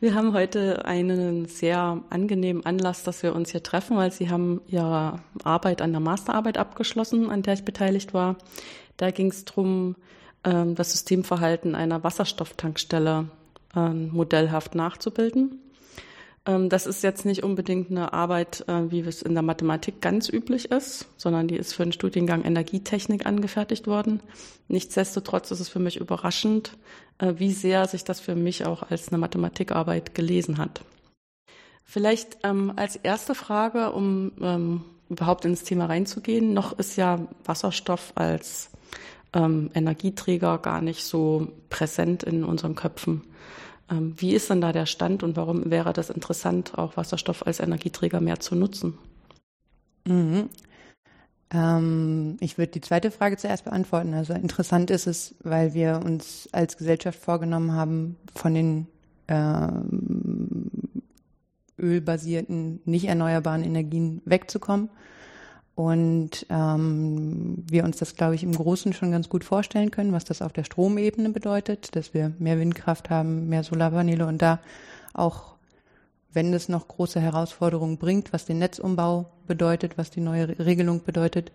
Wir haben heute einen sehr angenehmen Anlass, dass wir uns hier treffen, weil Sie haben Ihre Arbeit an der Masterarbeit abgeschlossen, an der ich beteiligt war. Da ging es darum, ähm, das Systemverhalten einer Wasserstofftankstelle ähm, modellhaft nachzubilden. Ähm, das ist jetzt nicht unbedingt eine Arbeit, äh, wie es in der Mathematik ganz üblich ist, sondern die ist für den Studiengang Energietechnik angefertigt worden. Nichtsdestotrotz ist es für mich überraschend, äh, wie sehr sich das für mich auch als eine Mathematikarbeit gelesen hat. Vielleicht ähm, als erste Frage, um ähm, überhaupt ins Thema reinzugehen, noch ist ja Wasserstoff als ähm, Energieträger gar nicht so präsent in unseren Köpfen. Ähm, wie ist denn da der Stand und warum wäre das interessant, auch Wasserstoff als Energieträger mehr zu nutzen? Mhm. Ähm, ich würde die zweite Frage zuerst beantworten. Also interessant ist es, weil wir uns als Gesellschaft vorgenommen haben, von den ähm, ölbasierten, nicht erneuerbaren Energien wegzukommen und ähm, wir uns das, glaube ich, im Großen schon ganz gut vorstellen können, was das auf der Stromebene bedeutet, dass wir mehr Windkraft haben, mehr Solarpaneele und da auch, wenn es noch große Herausforderungen bringt, was den Netzumbau bedeutet, was die neue Regelung bedeutet,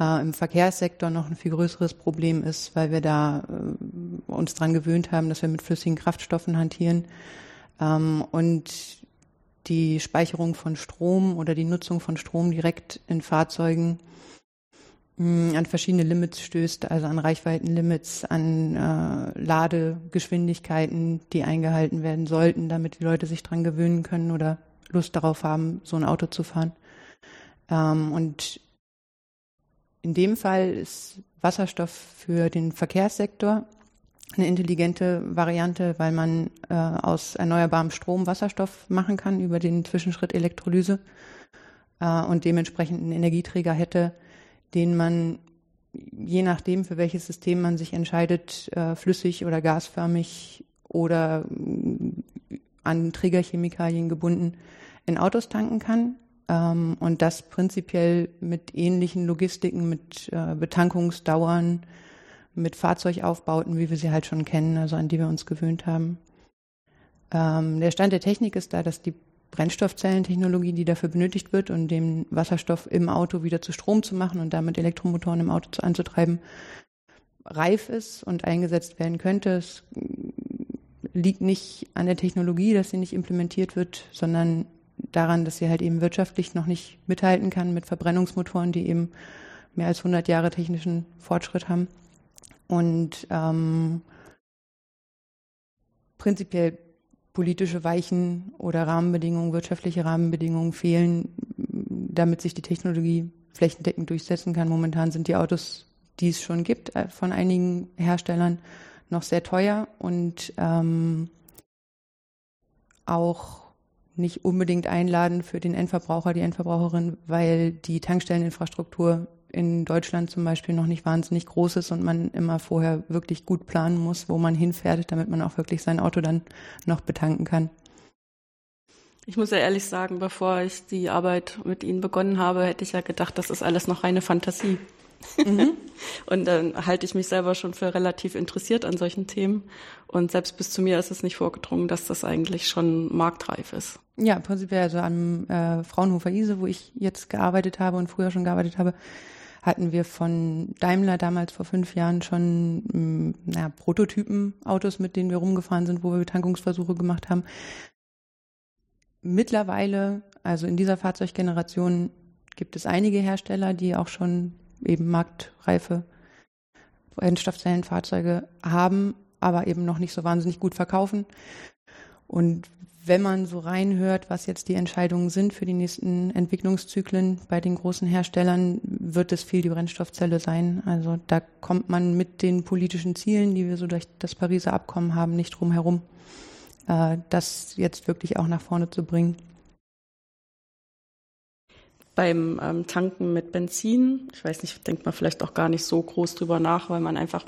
äh, im Verkehrssektor noch ein viel größeres Problem ist, weil wir da äh, uns dran gewöhnt haben, dass wir mit flüssigen Kraftstoffen hantieren. Ähm, und die Speicherung von Strom oder die Nutzung von Strom direkt in Fahrzeugen mh, hm, an verschiedene Limits stößt, also an Reichweitenlimits, an äh, Ladegeschwindigkeiten, die eingehalten werden sollten, damit die Leute sich dran gewöhnen können oder Lust darauf haben, so ein Auto zu fahren. Ähm, und in dem Fall ist Wasserstoff für den Verkehrssektor eine intelligente Variante, weil man äh, aus erneuerbarem Strom Wasserstoff machen kann über den Zwischenschritt Elektrolyse äh, und dementsprechend einen Energieträger hätte, den man je nachdem, für welches System man sich entscheidet, äh, flüssig oder gasförmig oder äh, an Trägerchemikalien gebunden, in Autos tanken kann. Ähm, und das prinzipiell mit ähnlichen Logistiken, mit äh, Betankungsdauern, mit Fahrzeugaufbauten, wie wir sie halt schon kennen, also an die wir uns gewöhnt haben. Ähm, der Stand der Technik ist da, dass die Brennstoffzellentechnologie, die dafür benötigt wird, um den Wasserstoff im Auto wieder zu Strom zu machen und damit Elektromotoren im Auto anzutreiben, reif ist und eingesetzt werden könnte. Es liegt nicht an der Technologie, dass sie nicht implementiert wird, sondern daran, dass sie halt eben wirtschaftlich noch nicht mithalten kann mit Verbrennungsmotoren, die eben mehr als 100 Jahre technischen Fortschritt haben. Und ähm, prinzipiell politische Weichen oder Rahmenbedingungen, wirtschaftliche Rahmenbedingungen fehlen, damit sich die Technologie flächendeckend durchsetzen kann. Momentan sind die Autos, die es schon gibt, äh, von einigen Herstellern noch sehr teuer und ähm, auch nicht unbedingt einladen für den Endverbraucher, die Endverbraucherin, weil die Tankstelleninfrastruktur in Deutschland zum Beispiel noch nicht wahnsinnig groß ist und man immer vorher wirklich gut planen muss, wo man hinfährt, damit man auch wirklich sein Auto dann noch betanken kann. Ich muss ja ehrlich sagen, bevor ich die Arbeit mit Ihnen begonnen habe, hätte ich ja gedacht, das ist alles noch reine Fantasie. Mhm. und dann halte ich mich selber schon für relativ interessiert an solchen Themen. Und selbst bis zu mir ist es nicht vorgedrungen, dass das eigentlich schon marktreif ist. Ja, prinzipiell also am äh, Fraunhofer Ise, wo ich jetzt gearbeitet habe und früher schon gearbeitet habe, hatten wir von Daimler damals vor fünf Jahren schon mm, naja, Prototypen-Autos, mit denen wir rumgefahren sind, wo wir Betankungsversuche gemacht haben. Mittlerweile, also in dieser Fahrzeuggeneration, gibt es einige Hersteller, die auch schon eben marktreife Brennstoffzellenfahrzeuge haben, aber eben noch nicht so wahnsinnig gut verkaufen. Und wenn man so reinhört, was jetzt die Entscheidungen sind für die nächsten Entwicklungszyklen bei den großen Herstellern, wird es viel die Brennstoffzelle sein. Also da kommt man mit den politischen Zielen, die wir so durch das Pariser Abkommen haben, nicht drum herum. äh, das jetzt wirklich auch nach vorne zu bringen beim ähm, Tanken mit Benzin, ich weiß nicht, denkt man vielleicht auch gar nicht so groß drüber nach, weil man einfach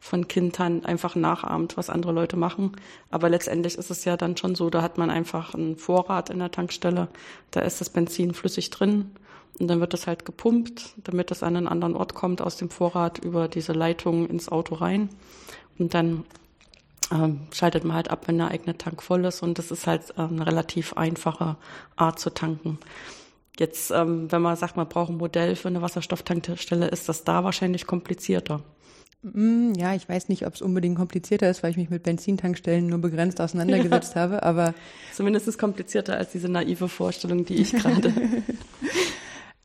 von Kindern einfach nachahmt, was andere Leute machen. Aber letztendlich ist es ja dann schon so, da hat man einfach einen Vorrat in der Tankstelle, da ist das Benzin flüssig drin und dann wird das halt gepumpt, damit es an einen anderen Ort kommt aus dem Vorrat über diese Leitung ins Auto rein. Und dann ähm, schaltet man halt ab, wenn der eigene Tank voll ist. Und das ist halt ähm, eine relativ einfache Art zu tanken. Jetzt, ähm, wenn man sagt, man braucht ein Modell für eine Wasserstofftankstelle, ist das da wahrscheinlich komplizierter. Mm, ja, ich weiß nicht, ob es unbedingt komplizierter ist, weil ich mich mit Benzintankstellen nur begrenzt auseinandergesetzt ja. habe, aber. Zumindest ist es komplizierter als diese naive Vorstellung, die ich gerade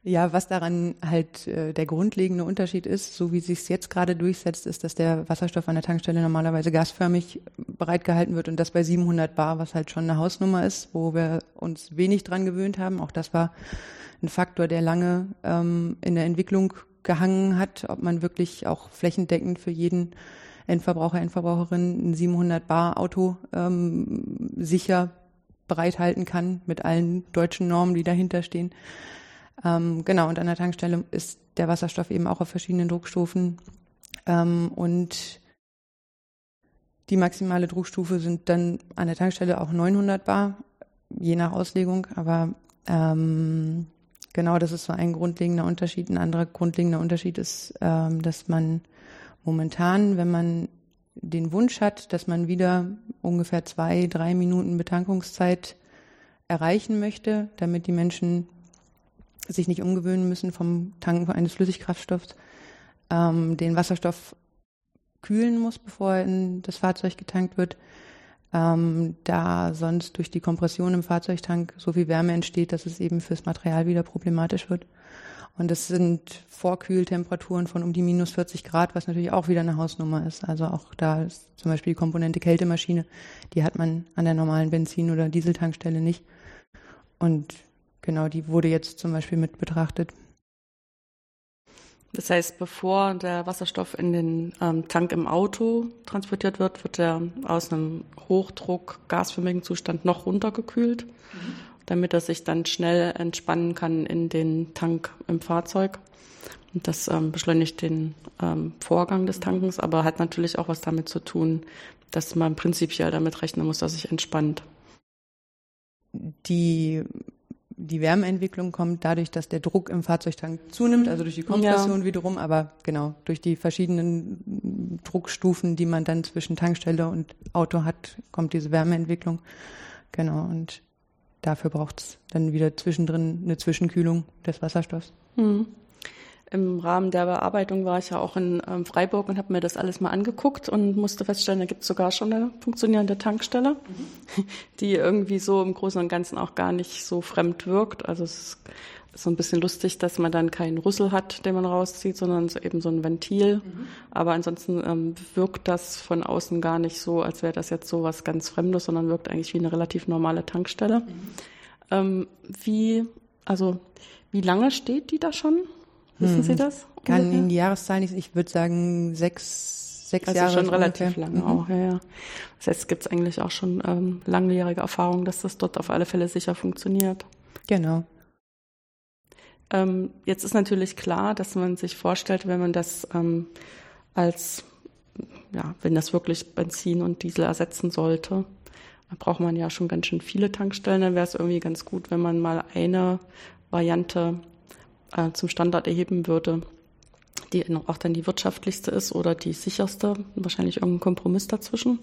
Ja, was daran halt äh, der grundlegende Unterschied ist, so wie sich es jetzt gerade durchsetzt, ist, dass der Wasserstoff an der Tankstelle normalerweise gasförmig bereitgehalten wird und das bei 700 Bar, was halt schon eine Hausnummer ist, wo wir uns wenig dran gewöhnt haben. Auch das war ein Faktor, der lange ähm, in der Entwicklung gehangen hat, ob man wirklich auch flächendeckend für jeden Endverbraucher, Endverbraucherin ein 700 Bar Auto ähm, sicher bereithalten kann mit allen deutschen Normen, die dahinter stehen. Ähm, genau, und an der Tankstelle ist der Wasserstoff eben auch auf verschiedenen Druckstufen. Ähm, und die maximale Druckstufe sind dann an der Tankstelle auch 900 Bar, je nach Auslegung. Aber ähm, genau, das ist so ein grundlegender Unterschied. Ein anderer grundlegender Unterschied ist, ähm, dass man momentan, wenn man den Wunsch hat, dass man wieder ungefähr zwei, drei Minuten Betankungszeit erreichen möchte, damit die Menschen sich nicht umgewöhnen müssen vom Tanken eines Flüssigkraftstoffs, ähm, den Wasserstoff kühlen muss, bevor er in das Fahrzeug getankt wird, ähm, da sonst durch die Kompression im Fahrzeugtank so viel Wärme entsteht, dass es eben fürs Material wieder problematisch wird. Und das sind Vorkühltemperaturen von um die minus 40 Grad, was natürlich auch wieder eine Hausnummer ist. Also auch da ist zum Beispiel die Komponente Kältemaschine, die hat man an der normalen Benzin- oder Dieseltankstelle nicht. Und genau, die wurde jetzt zum Beispiel mit betrachtet. Das heißt, bevor der Wasserstoff in den ähm, Tank im Auto transportiert wird, wird er aus einem Hochdruck gasförmigen Zustand noch runtergekühlt, mhm. damit er sich dann schnell entspannen kann in den Tank im Fahrzeug. Und das ähm, beschleunigt den ähm, Vorgang des Tankens, aber hat natürlich auch was damit zu tun, dass man prinzipiell damit rechnen muss, dass sich entspannt. Die die Wärmeentwicklung kommt dadurch, dass der Druck im Fahrzeugtank zunimmt, also durch die Kompression ja. wiederum, aber genau, durch die verschiedenen Druckstufen, die man dann zwischen Tankstelle und Auto hat, kommt diese Wärmeentwicklung. Genau, und dafür braucht es dann wieder zwischendrin eine Zwischenkühlung des Wasserstoffs. Mhm im Rahmen der Bearbeitung war ich ja auch in ähm, Freiburg und habe mir das alles mal angeguckt und musste feststellen, da gibt es sogar schon eine funktionierende Tankstelle, mhm. die irgendwie so im Großen und Ganzen auch gar nicht so fremd wirkt. Also es ist so ein bisschen lustig, dass man dann keinen Rüssel hat, den man rauszieht, sondern so eben so ein Ventil. Mhm. Aber ansonsten ähm, wirkt das von außen gar nicht so, als wäre das jetzt so was ganz Fremdes, sondern wirkt eigentlich wie eine relativ normale Tankstelle. Mhm. Ähm, wie, also wie lange steht die da schon? Wissen hm. Sie das? Kann ungefähr? Ihnen die Jahreszahl nicht, ich würde sagen sechs, sechs also Jahre. schon relativ lange mhm. auch, ja, ja. Das heißt, es gibt eigentlich auch schon ähm, langjährige Erfahrung, dass das dort auf alle Fälle sicher funktioniert. Genau. Ähm, jetzt ist natürlich klar, dass man sich vorstellt, wenn man das ähm, als, ja, wenn das wirklich Benzin und Diesel ersetzen sollte, dann braucht man ja schon ganz schön viele Tankstellen. Dann wäre es irgendwie ganz gut, wenn man mal eine Variante äh, zum Standard erheben würde, die auch dann die wirtschaftlichste ist oder die sicherste, wahrscheinlich irgendein Kompromiss dazwischen.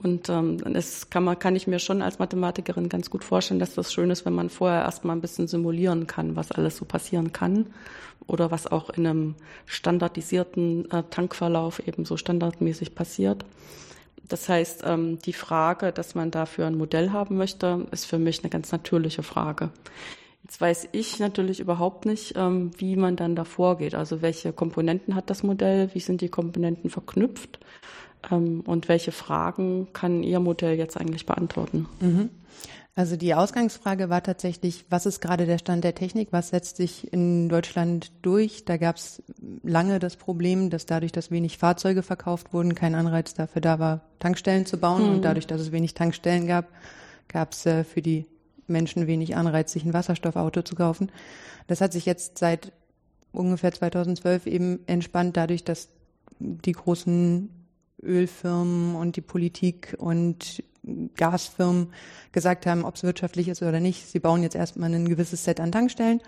Und ähm, es kann, man, kann ich mir schon als Mathematikerin ganz gut vorstellen, dass das schön ist, wenn man vorher erstmal ein bisschen simulieren kann, was alles so passieren kann oder was auch in einem standardisierten äh, Tankverlauf eben so standardmäßig passiert. Das heißt, ähm, die Frage, dass man dafür ein Modell haben möchte, ist für mich eine ganz natürliche Frage. Jetzt weiß ich natürlich überhaupt nicht, ähm, wie man dann da vorgeht. Also welche Komponenten hat das Modell, wie sind die Komponenten verknüpft ähm, und welche Fragen kann Ihr Modell jetzt eigentlich beantworten? Mhm. Also die Ausgangsfrage war tatsächlich, was ist gerade der Stand der Technik? Was setzt sich in Deutschland durch? Da gab es lange das Problem, dass dadurch, dass wenig Fahrzeuge verkauft wurden, kein Anreiz dafür da war, Tankstellen zu bauen. Mhm. Und dadurch, dass es wenig Tankstellen gab, gab es äh, für die Menschen wenig Anreiz, sich ein Wasserstoffauto zu kaufen. Das hat sich jetzt seit ungefähr 2012 eben entspannt, dadurch, dass die großen Ölfirmen und die Politik und Gasfirmen gesagt haben, ob es wirtschaftlich ist oder nicht. Sie bauen jetzt erstmal ein gewisses Set an Tankstellen.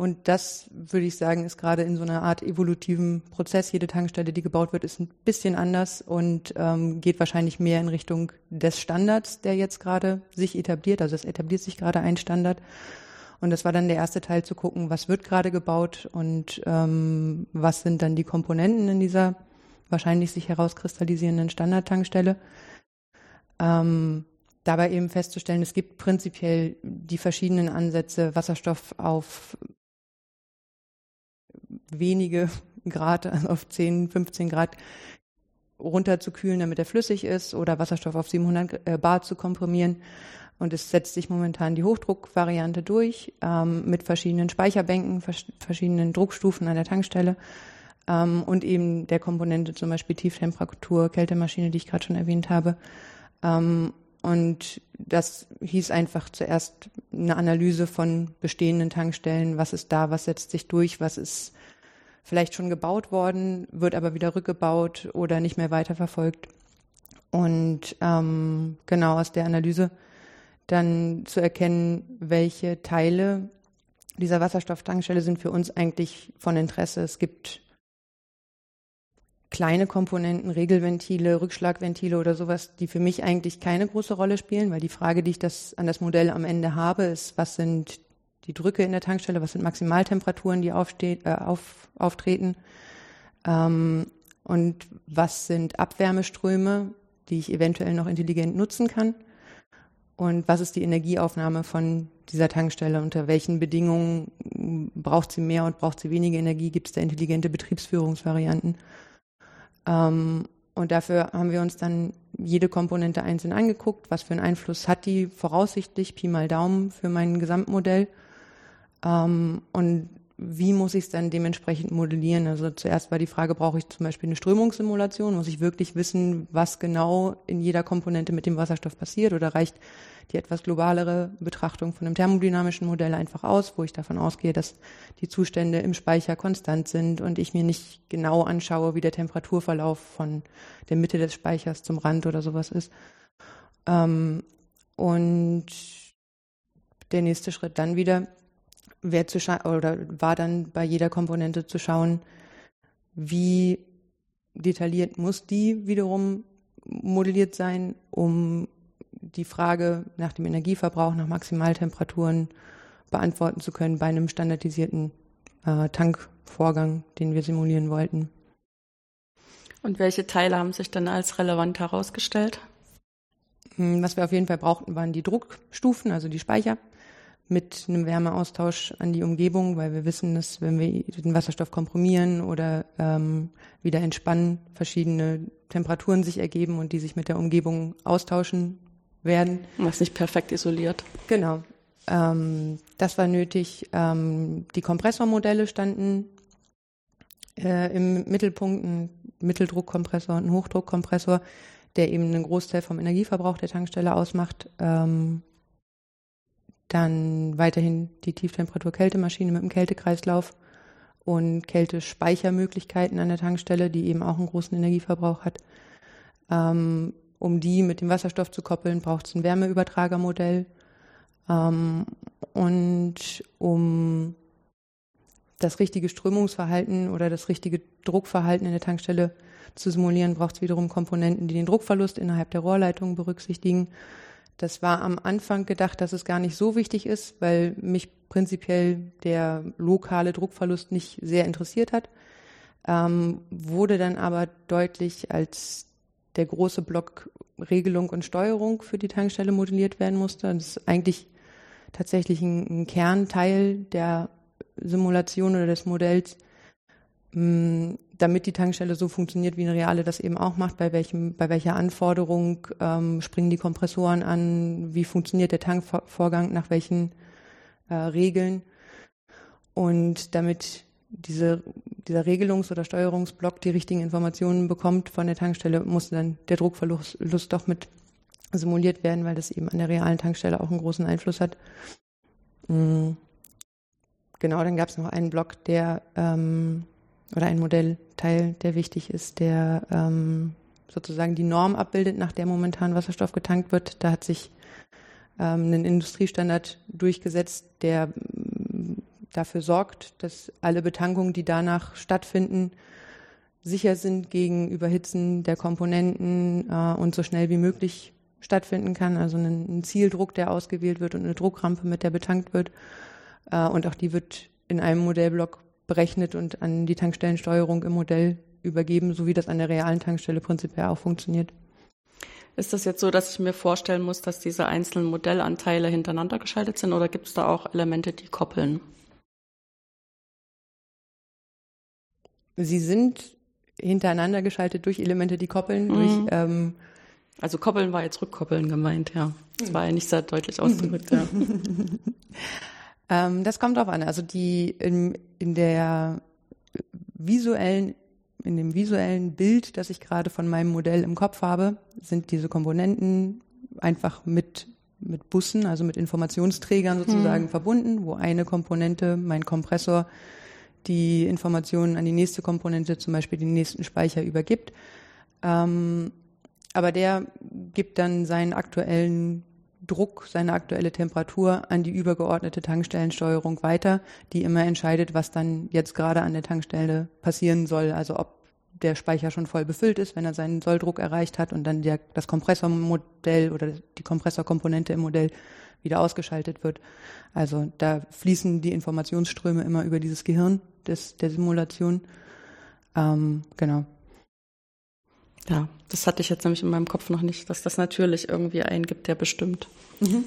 Und das, würde ich sagen, ist gerade in so einer Art evolutiven Prozess. Jede Tankstelle, die gebaut wird, ist ein bisschen anders und ähm, geht wahrscheinlich mehr in Richtung des Standards, der jetzt gerade sich etabliert. Also es etabliert sich gerade ein Standard. Und das war dann der erste Teil zu gucken, was wird gerade gebaut und ähm, was sind dann die Komponenten in dieser wahrscheinlich sich herauskristallisierenden Standardtankstelle. Ähm, dabei eben festzustellen, es gibt prinzipiell die verschiedenen Ansätze, Wasserstoff auf wenige Grad, also auf 10, 15 Grad runterzukühlen, damit er flüssig ist, oder Wasserstoff auf 700 äh, Bar zu komprimieren. Und es setzt sich momentan die Hochdruckvariante durch ähm, mit verschiedenen Speicherbänken, vers verschiedenen Druckstufen an der Tankstelle ähm, und eben der Komponente zum Beispiel Tieftemperatur, Kältemaschine, die ich gerade schon erwähnt habe. Ähm, und das hieß einfach zuerst eine Analyse von bestehenden Tankstellen. Was ist da? Was setzt sich durch? Was ist vielleicht schon gebaut worden, wird aber wieder rückgebaut oder nicht mehr weiterverfolgt? Und ähm, genau aus der Analyse dann zu erkennen, welche Teile dieser Wasserstofftankstelle sind für uns eigentlich von Interesse. Es gibt kleine Komponenten, Regelventile, Rückschlagventile oder sowas, die für mich eigentlich keine große Rolle spielen, weil die Frage, die ich das an das Modell am Ende habe, ist, was sind die Drücke in der Tankstelle, was sind Maximaltemperaturen, die aufsteht, äh, auf, auftreten. Ähm, und was sind Abwärmeströme, die ich eventuell noch intelligent nutzen kann? Und was ist die Energieaufnahme von dieser Tankstelle, unter welchen Bedingungen braucht sie mehr und braucht sie weniger Energie, gibt es da intelligente Betriebsführungsvarianten. Ähm, und dafür haben wir uns dann jede Komponente einzeln angeguckt, was für einen Einfluss hat die voraussichtlich, Pi mal Daumen für mein Gesamtmodell. Ähm, und wie muss ich es dann dementsprechend modellieren? Also zuerst war die Frage, brauche ich zum Beispiel eine Strömungssimulation? Muss ich wirklich wissen, was genau in jeder Komponente mit dem Wasserstoff passiert? Oder reicht die etwas globalere Betrachtung von einem thermodynamischen Modell einfach aus, wo ich davon ausgehe, dass die Zustände im Speicher konstant sind und ich mir nicht genau anschaue, wie der Temperaturverlauf von der Mitte des Speichers zum Rand oder sowas ist. Ähm, und der nächste Schritt dann wieder wäre zu oder war dann bei jeder Komponente zu schauen, wie detailliert muss die wiederum modelliert sein, um die Frage nach dem Energieverbrauch, nach Maximaltemperaturen beantworten zu können bei einem standardisierten äh, Tankvorgang, den wir simulieren wollten. Und welche Teile haben sich dann als relevant herausgestellt? Hm, was wir auf jeden Fall brauchten, waren die Druckstufen, also die Speicher, mit einem Wärmeaustausch an die Umgebung, weil wir wissen, dass wenn wir den Wasserstoff komprimieren oder ähm, wieder entspannen, verschiedene Temperaturen sich ergeben und die sich mit der Umgebung austauschen werden. Was nicht perfekt isoliert. Genau. Ähm, das war nötig. Ähm, die Kompressormodelle standen äh, im Mittelpunkt, ein Mitteldruckkompressor und ein Hochdruckkompressor, der eben einen Großteil vom Energieverbrauch der Tankstelle ausmacht. Ähm, dann weiterhin die Tieftemperatur-Kältemaschine mit dem Kältekreislauf und Kältespeichermöglichkeiten an der Tankstelle, die eben auch einen großen Energieverbrauch hat. Ähm, um die mit dem Wasserstoff zu koppeln, braucht es ein Wärmeübertragermodell. Ähm, und um das richtige Strömungsverhalten oder das richtige Druckverhalten in der Tankstelle zu simulieren, braucht es wiederum Komponenten, die den Druckverlust innerhalb der Rohrleitung berücksichtigen. Das war am Anfang gedacht, dass es gar nicht so wichtig ist, weil mich prinzipiell der lokale Druckverlust nicht sehr interessiert hat. Ähm, wurde dann aber deutlich, als der große Block Regelung und Steuerung für die Tankstelle modelliert werden musste. Das ist eigentlich tatsächlich ein, ein Kernteil der Simulation oder des Modells, mm, damit die Tankstelle so funktioniert, wie eine reale das eben auch macht, bei welchem, bei welcher Anforderung ähm, springen die Kompressoren an, wie funktioniert der Tankvorgang, nach welchen äh, Regeln. Und damit diese, dieser Regelungs- oder Steuerungsblock die richtigen Informationen bekommt von der Tankstelle, muss dann der Druckverlust doch mit simuliert werden, weil das eben an der realen Tankstelle auch einen großen Einfluss hat. Mhm. Genau, dann gab es noch einen Block, der ähm, oder ein Modellteil, der wichtig ist, der ähm, sozusagen die Norm abbildet, nach der momentan Wasserstoff getankt wird. Da hat sich ähm, ein Industriestandard durchgesetzt, der mm, dafür sorgt, dass alle Betankungen, die danach stattfinden, sicher sind gegen Überhitzen der Komponenten äh, und so schnell wie möglich stattfinden kann. Also ein, ein, Zieldruck, der ausgewählt wird und eine Druckrampe, mit der betankt wird. Äh, und auch die wird in einem Modellblock berechnet und an die Tankstellensteuerung im Modell übergeben, so wie das an der realen Tankstelle prinzipiell auch funktioniert. Ist das jetzt so, dass ich mir vorstellen muss, dass diese einzelnen Modellanteile hintereinander geschaltet sind oder gibt es da auch Elemente, die koppeln? Sie sind hintereinander geschaltet durch Elemente, die koppeln, mhm. durch ähm, also koppeln war jetzt rückkoppeln gemeint, ja. Das war ja nicht sehr deutlich ausgedrückt, ja. Ähm, das kommt drauf an. Also die in, in der visuellen, in dem visuellen Bild, das ich gerade von meinem Modell im Kopf habe, sind diese Komponenten einfach mit mit Bussen, also mit Informationsträgern sozusagen hm. verbunden, wo eine Komponente, mein Kompressor, die Informationen an die nächste Komponente, zum Beispiel den nächsten Speicher übergibt. Ähm, aber der gibt dann seinen aktuellen Druck, seine aktuelle Temperatur an die übergeordnete Tankstellensteuerung weiter, die immer entscheidet, was dann jetzt gerade an der Tankstelle passieren soll. Also ob der Speicher schon voll befüllt ist, wenn er seinen Solldruck erreicht hat und dann der, das Kompressormodell oder die Kompressorkomponente im Modell wieder ausgeschaltet wird. Also da fließen die Informationsströme immer über dieses Gehirn des, der Simulation. Ähm, genau. Ja, das hatte ich jetzt nämlich in meinem Kopf noch nicht, dass das natürlich irgendwie einen gibt, der bestimmt. Mhm.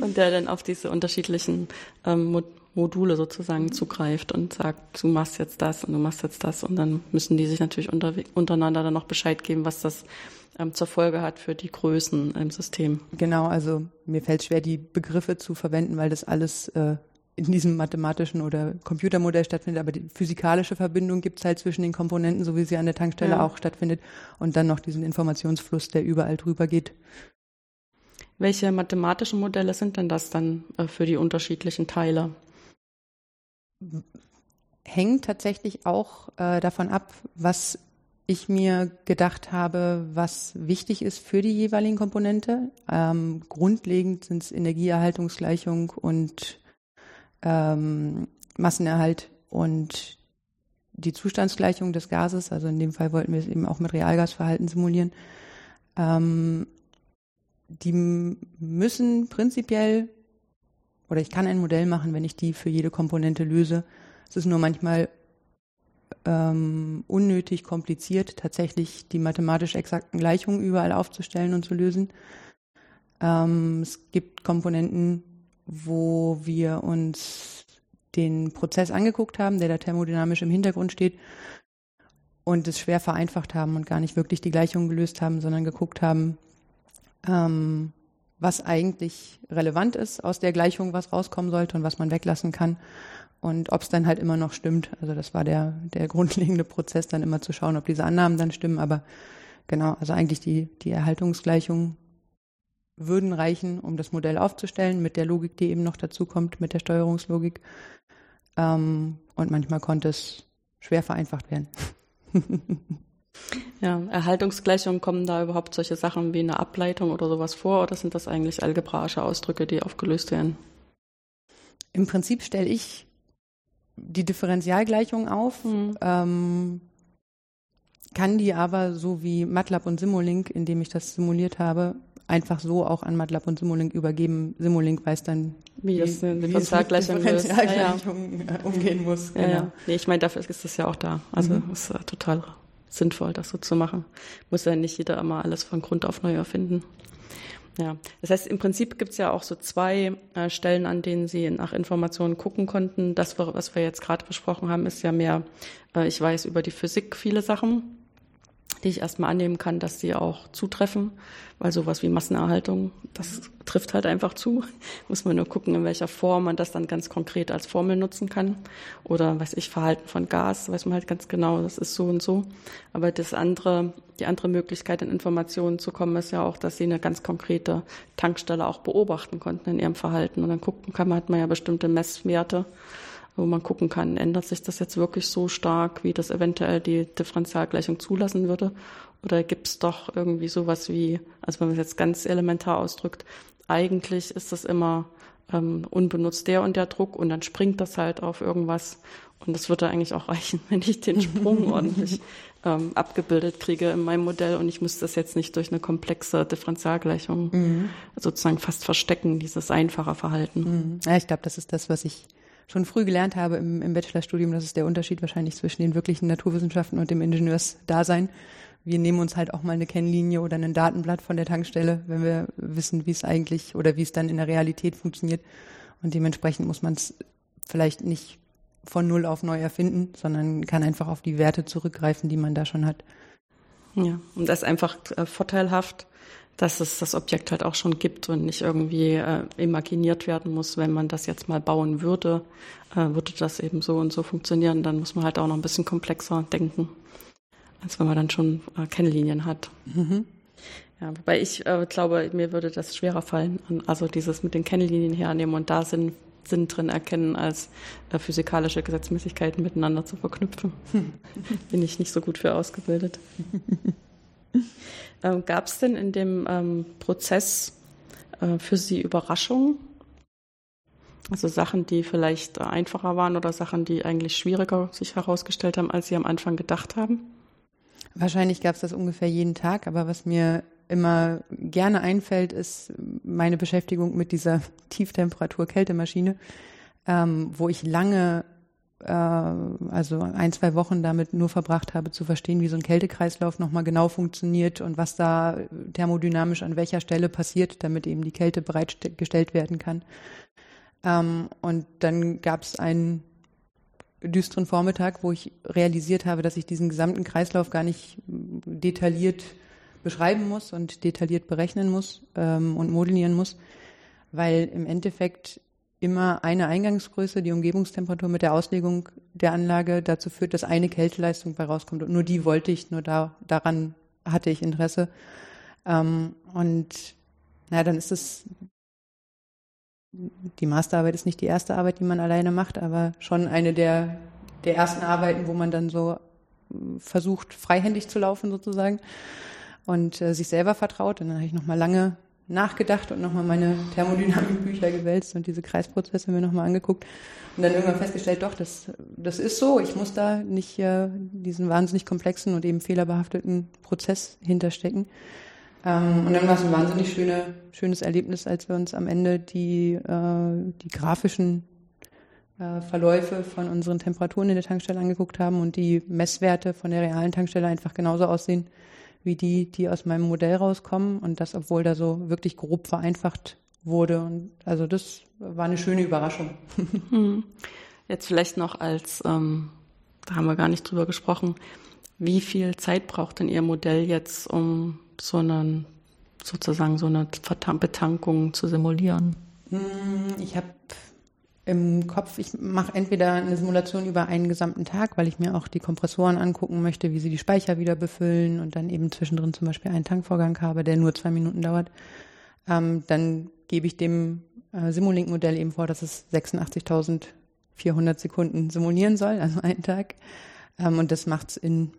und der dann auf diese unterschiedlichen ähm, Module sozusagen zugreift und sagt, du machst jetzt das und du machst jetzt das. Und dann müssen die sich natürlich unter, untereinander dann noch Bescheid geben, was das ähm, zur Folge hat für die Größen im System. Genau, also mir fällt schwer, die Begriffe zu verwenden, weil das alles äh, in diesem mathematischen oder Computermodell stattfindet, aber die physikalische Verbindung gibt es halt zwischen den Komponenten, so wie sie an der Tankstelle ja. auch stattfindet, und dann noch diesen Informationsfluss, der überall drüber geht. Welche mathematischen Modelle sind denn das dann äh, für die unterschiedlichen Teile? Hängt tatsächlich auch äh, davon ab, was ich mir gedacht habe, was wichtig ist für die jeweiligen Komponente. Ähm, grundlegend sind es Energieerhaltungsgleichung und ähm, Massenerhalt und die Zustandsgleichung des Gases, also in dem Fall wollten wir es eben auch mit Realgasverhalten simulieren, ähm, die müssen prinzipiell, oder ich kann ein Modell machen, wenn ich die für jede Komponente löse. Es ist nur manchmal ähm, unnötig kompliziert, tatsächlich die mathematisch exakten Gleichungen überall aufzustellen und zu lösen. Ähm, es gibt Komponenten, wo wir uns den Prozess angeguckt haben, der da thermodynamisch im Hintergrund steht und es schwer vereinfacht haben und gar nicht wirklich die Gleichung gelöst haben, sondern geguckt haben, ähm, was eigentlich relevant ist aus der Gleichung, was rauskommen sollte und was man weglassen kann und ob es dann halt immer noch stimmt. Also das war der, der grundlegende Prozess, dann immer zu schauen, ob diese Annahmen dann stimmen. Aber genau, also eigentlich die, die Erhaltungsgleichung würden reichen, um das Modell aufzustellen, mit der Logik, die eben noch dazu kommt, mit der Steuerungslogik. Ähm, und manchmal konnte es schwer vereinfacht werden. ja, Erhaltungsgleichungen kommen da überhaupt solche Sachen wie eine Ableitung oder sowas vor oder sind das eigentlich algebraische Ausdrücke, die aufgelöst werden? Im Prinzip stelle ich die Differentialgleichung auf, mhm. ähm, kann die aber so wie MATLAB und Simulink, indem ich das simuliert habe, einfach so auch an MATLAB und Simulink übergeben. Simulink weiß dann, wie, es wie, wie es mit Differentialgleichungen ja, ja. umgehen muss. Genau. Ja, ja. Nee, ich meine, dafür ist das ja auch da. Also mhm. ist ja total sinnvoll, das so zu machen. Muss ja nicht jeder immer alles von Grund auf neu erfinden. Ja, das heißt, im Prinzip gibt es ja auch so zwei äh, Stellen, an denen Sie nach Informationen gucken konnten. Das, was wir jetzt gerade besprochen haben, ist ja mehr, äh, ich weiß über die Physik viele Sachen die ich erstmal annehmen kann, dass die auch zutreffen, weil sowas wie Massenerhaltung, das trifft halt einfach zu. Muss man nur gucken, in welcher Form man das dann ganz konkret als Formel nutzen kann. Oder weiß ich, Verhalten von Gas, weiß man halt ganz genau, das ist so und so. Aber das andere, die andere Möglichkeit, in Informationen zu kommen, ist ja auch, dass sie eine ganz konkrete Tankstelle auch beobachten konnten in ihrem Verhalten. Und dann gucken kann man, hat man ja bestimmte Messwerte wo man gucken kann, ändert sich das jetzt wirklich so stark, wie das eventuell die Differentialgleichung zulassen würde? Oder gibt es doch irgendwie sowas wie, also wenn man es jetzt ganz elementar ausdrückt, eigentlich ist das immer ähm, unbenutzt der und der Druck und dann springt das halt auf irgendwas. Und das würde eigentlich auch reichen, wenn ich den Sprung ordentlich ähm, abgebildet kriege in meinem Modell und ich müsste das jetzt nicht durch eine komplexe Differentialgleichung mhm. sozusagen fast verstecken, dieses einfache Verhalten. Mhm. Ja, ich glaube, das ist das, was ich schon früh gelernt habe im, im Bachelorstudium, das ist der Unterschied wahrscheinlich zwischen den wirklichen Naturwissenschaften und dem Ingenieursdasein. Wir nehmen uns halt auch mal eine Kennlinie oder ein Datenblatt von der Tankstelle, wenn wir wissen, wie es eigentlich oder wie es dann in der Realität funktioniert. Und dementsprechend muss man es vielleicht nicht von null auf neu erfinden, sondern kann einfach auf die Werte zurückgreifen, die man da schon hat. Ja, und das ist einfach vorteilhaft, dass es das Objekt halt auch schon gibt und nicht irgendwie äh, imaginiert werden muss, wenn man das jetzt mal bauen würde, äh, würde das eben so und so funktionieren. Dann muss man halt auch noch ein bisschen komplexer denken, als wenn man dann schon äh, Kennlinien hat. Mhm. Ja, wobei ich äh, glaube, mir würde das schwerer fallen, also dieses mit den Kennlinien hernehmen und da Sinn, Sinn drin erkennen, als äh, physikalische Gesetzmäßigkeiten miteinander zu verknüpfen. Bin ich nicht so gut für ausgebildet. Ähm, Gab es denn in dem ähm, Prozess äh, für Sie Überraschungen? Also Sachen, die vielleicht einfacher waren oder Sachen, die eigentlich schwieriger sich herausgestellt haben, als Sie am Anfang gedacht haben? Wahrscheinlich gab es das ungefähr jeden Tag, aber was mir immer gerne einfällt, ist meine Beschäftigung mit dieser Tieftemperatur-Kältemaschine, ähm, wo ich lange äh, also ein, zwei Wochen damit nur verbracht habe, zu verstehen, wie so ein Kältekreislauf nochmal genau funktioniert und was da thermodynamisch an welcher Stelle passiert, damit eben die Kälte bereitgestellt werden kann. Ähm, und dann gab es einen düsteren Vormittag, wo ich realisiert habe, dass ich diesen gesamten Kreislauf gar nicht detailliert beschreiben muss und detailliert berechnen muss ähm, und modellieren muss, weil im Endeffekt immer eine Eingangsgröße, die Umgebungstemperatur mit der Auslegung der Anlage dazu führt, dass eine Kälteleistung bei rauskommt. Und nur die wollte ich, nur da, daran hatte ich Interesse. Ähm, und naja, dann ist es, die Masterarbeit ist nicht die erste Arbeit, die man alleine macht, aber schon eine der, der ersten Arbeiten, wo man dann so versucht, freihändig zu laufen sozusagen und äh, sich selber vertraut. Und dann habe ich nochmal lange nachgedacht und nochmal meine Thermodynamikbücher gewälzt und diese Kreisprozesse mir nochmal angeguckt und dann irgendwann festgestellt, doch, das, das ist so. Ich muss da nicht äh, diesen wahnsinnig komplexen und eben fehlerbehafteten Prozess hinterstecken. Ähm, und dann war es ein wahnsinnig schöne, schönes Erlebnis, als wir uns am Ende die, äh, die grafischen äh, Verläufe von unseren Temperaturen in der Tankstelle angeguckt haben und die Messwerte von der realen Tankstelle einfach genauso aussehen wie die, die aus meinem Modell rauskommen und das, obwohl da so wirklich grob vereinfacht wurde. Und also das war eine schöne Überraschung. Hm. Jetzt vielleicht noch als, ähm, da haben wir gar nicht drüber gesprochen, wie viel Zeit braucht denn Ihr Modell jetzt, um so eine, sozusagen so eine Betankung zu simulieren? Hm, ich habe im Kopf, ich mache entweder eine Simulation über einen gesamten Tag, weil ich mir auch die Kompressoren angucken möchte, wie sie die Speicher wieder befüllen und dann eben zwischendrin zum Beispiel einen Tankvorgang habe, der nur zwei Minuten dauert. Ähm, dann gebe ich dem äh, Simulink-Modell eben vor, dass es 86.400 Sekunden simulieren soll, also einen Tag. Ähm, und das macht's in,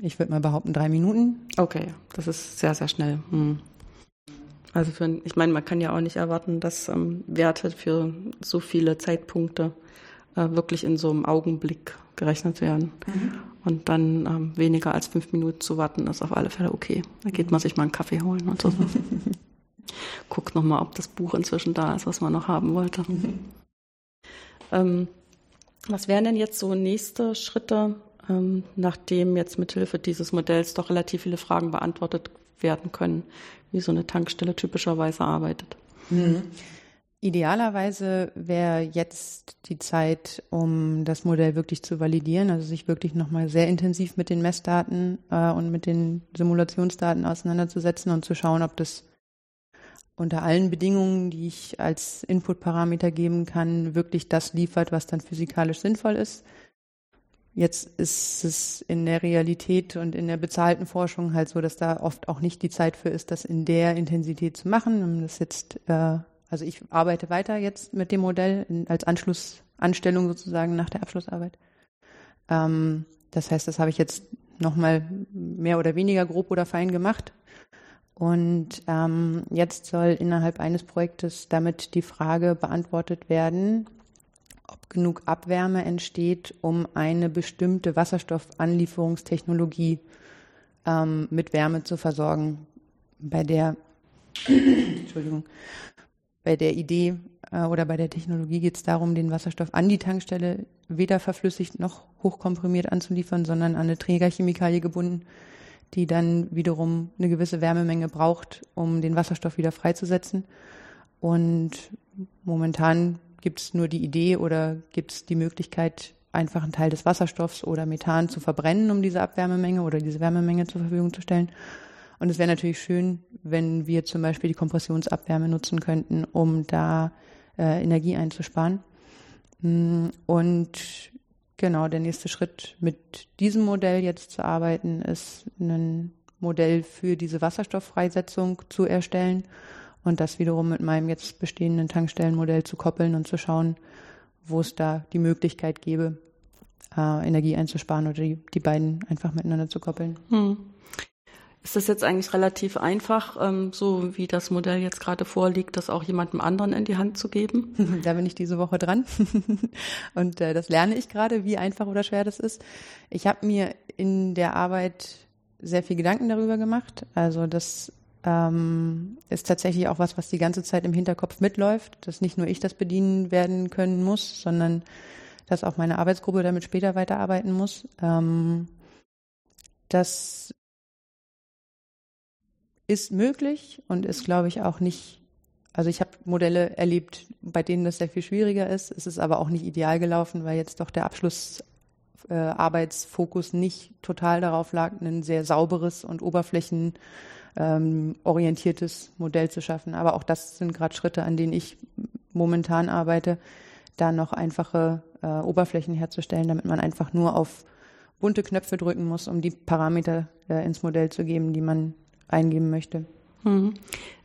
ich würde mal behaupten, drei Minuten. Okay, das ist sehr, sehr schnell. Hm. Also für, ich meine, man kann ja auch nicht erwarten, dass ähm, Werte für so viele Zeitpunkte äh, wirklich in so einem Augenblick gerechnet werden. Mhm. Und dann ähm, weniger als fünf Minuten zu warten, ist auf alle Fälle okay. Da geht man sich mal einen Kaffee holen und so. Guckt nochmal, ob das Buch inzwischen da ist, was man noch haben wollte. Mhm. Ähm, was wären denn jetzt so nächste Schritte ähm, nachdem jetzt mithilfe dieses Modells doch relativ viele Fragen beantwortet werden können, wie so eine Tankstelle typischerweise arbeitet. Mhm. Idealerweise wäre jetzt die Zeit, um das Modell wirklich zu validieren, also sich wirklich nochmal sehr intensiv mit den Messdaten äh, und mit den Simulationsdaten auseinanderzusetzen und zu schauen, ob das unter allen Bedingungen, die ich als Inputparameter geben kann, wirklich das liefert, was dann physikalisch sinnvoll ist. Jetzt ist es in der Realität und in der bezahlten Forschung halt so, dass da oft auch nicht die Zeit für ist, das in der Intensität zu machen. Um das jetzt, äh, also ich arbeite weiter jetzt mit dem Modell als Anschlussanstellung sozusagen nach der Abschlussarbeit. Ähm, das heißt, das habe ich jetzt nochmal mehr oder weniger grob oder fein gemacht. Und ähm, jetzt soll innerhalb eines Projektes damit die Frage beantwortet werden, ob genug Abwärme entsteht, um eine bestimmte Wasserstoffanlieferungstechnologie ähm, mit Wärme zu versorgen. Bei der, Entschuldigung, bei der Idee äh, oder bei der Technologie geht es darum, den Wasserstoff an die Tankstelle weder verflüssigt noch hochkomprimiert anzuliefern, sondern an eine Trägerchemikalie gebunden, die dann wiederum eine gewisse Wärmemenge braucht, um den Wasserstoff wieder freizusetzen. Und momentan Gibt es nur die Idee oder gibt es die Möglichkeit, einfach einen Teil des Wasserstoffs oder Methan zu verbrennen, um diese Abwärmemenge oder diese Wärmemenge zur Verfügung zu stellen? Und es wäre natürlich schön, wenn wir zum Beispiel die Kompressionsabwärme nutzen könnten, um da äh, Energie einzusparen. Mm, und genau, der nächste Schritt mit diesem Modell jetzt zu arbeiten, ist ein Modell für diese Wasserstofffreisetzung zu erstellen und das wiederum mit meinem jetzt bestehenden Tankstellenmodell zu koppeln und zu schauen, wo es da die Möglichkeit gäbe, äh, Energie einzusparen oder die, die beiden einfach miteinander zu koppeln. Hm. Ist das jetzt eigentlich relativ einfach, ähm, so wie das Modell jetzt gerade vorliegt, das auch jemandem anderen in die Hand zu geben? Da bin ich diese Woche dran und äh, das lerne ich gerade, wie einfach oder schwer das ist. Ich habe mir in der Arbeit sehr viel Gedanken darüber gemacht. Also das ähm, ist tatsächlich auch was, was die ganze Zeit im Hinterkopf mitläuft, dass nicht nur ich das bedienen werden können muss, sondern dass auch meine Arbeitsgruppe damit später weiterarbeiten muss. Ähm, das ist möglich und ist, glaube ich, auch nicht, also ich habe Modelle erlebt, bei denen das sehr viel schwieriger ist. Es ist aber auch nicht ideal gelaufen, weil jetzt doch der Abschlussarbeitsfokus äh, nicht total darauf lag, ein sehr sauberes und oberflächen ähm, orientiertes Modell zu schaffen. Aber auch das sind gerade Schritte, an denen ich momentan arbeite, da noch einfache äh, Oberflächen herzustellen, damit man einfach nur auf bunte Knöpfe drücken muss, um die Parameter äh, ins Modell zu geben, die man eingeben möchte. Mhm.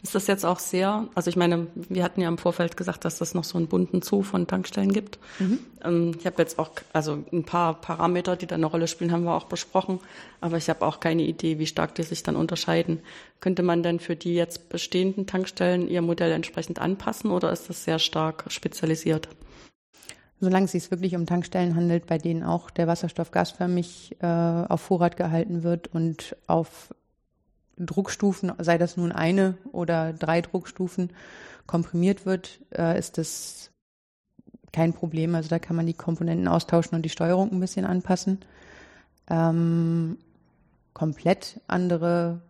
Ist das jetzt auch sehr, also ich meine, wir hatten ja im Vorfeld gesagt, dass es noch so einen bunten Zoo von Tankstellen gibt. Mhm. Ähm, ich habe jetzt auch, also ein paar Parameter, die da eine Rolle spielen, haben wir auch besprochen, aber ich habe auch keine Idee, wie stark die sich dann unterscheiden. Könnte man denn für die jetzt bestehenden Tankstellen ihr Modell entsprechend anpassen oder ist das sehr stark spezialisiert? Solange es sich wirklich um Tankstellen handelt, bei denen auch der Wasserstoff gasförmig äh, auf Vorrat gehalten wird und auf Druckstufen, sei das nun eine oder drei Druckstufen, komprimiert wird, äh, ist das kein Problem. Also da kann man die Komponenten austauschen und die Steuerung ein bisschen anpassen. Ähm, komplett andere